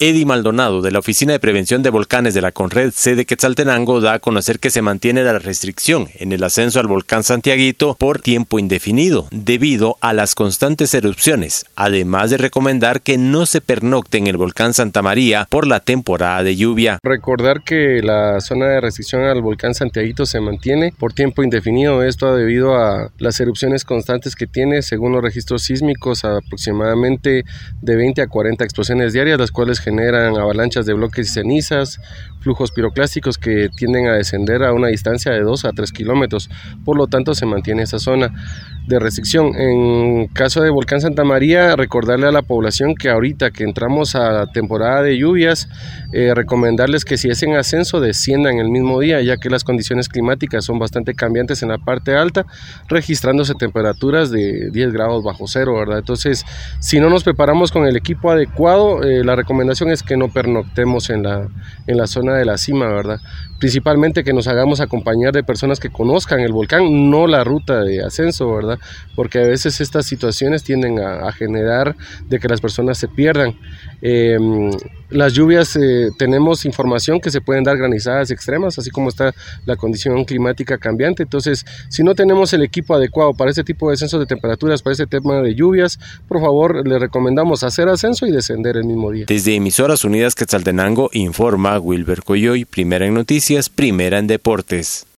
Eddie Maldonado, de la Oficina de Prevención de Volcanes de la Conred sede Quetzaltenango, da a conocer que se mantiene la restricción en el ascenso al volcán Santiaguito por tiempo indefinido, debido a las constantes erupciones, además de recomendar que no se pernocte en el volcán Santa María por la temporada de lluvia. Recordar que la zona de restricción al volcán Santiaguito se mantiene por tiempo indefinido, esto debido a las erupciones constantes que tiene, según los registros sísmicos, aproximadamente de 20 a 40 explosiones diarias, las cuales generan avalanchas de bloques y cenizas, flujos piroclásticos que tienden a descender a una distancia de 2 a 3 kilómetros. Por lo tanto, se mantiene esa zona de restricción. En caso de Volcán Santa María, recordarle a la población que ahorita que entramos a temporada de lluvias, eh, recomendarles que si es en ascenso desciendan el mismo día, ya que las condiciones climáticas son bastante cambiantes en la parte alta, registrándose temperaturas de 10 grados bajo cero, ¿verdad? Entonces, si no nos preparamos con el equipo adecuado, eh, la recomendación es que no pernoctemos en la, en la zona de la cima, ¿verdad? Principalmente que nos hagamos acompañar de personas que conozcan el volcán, no la ruta de ascenso, ¿verdad? Porque a veces estas situaciones tienden a, generar de que las personas se pierdan. Em, las lluvias, eh, tenemos información que se pueden dar granizadas extremas, así como está la condición climática cambiante. Entonces, si no tenemos el equipo adecuado para este tipo de descenso de temperaturas, para este tema de lluvias, por favor, le recomendamos hacer ascenso y descender el mismo día. Desde Emisoras Unidas Quetzaltenango informa Wilber Coyoy, primera en noticias, primera en deportes.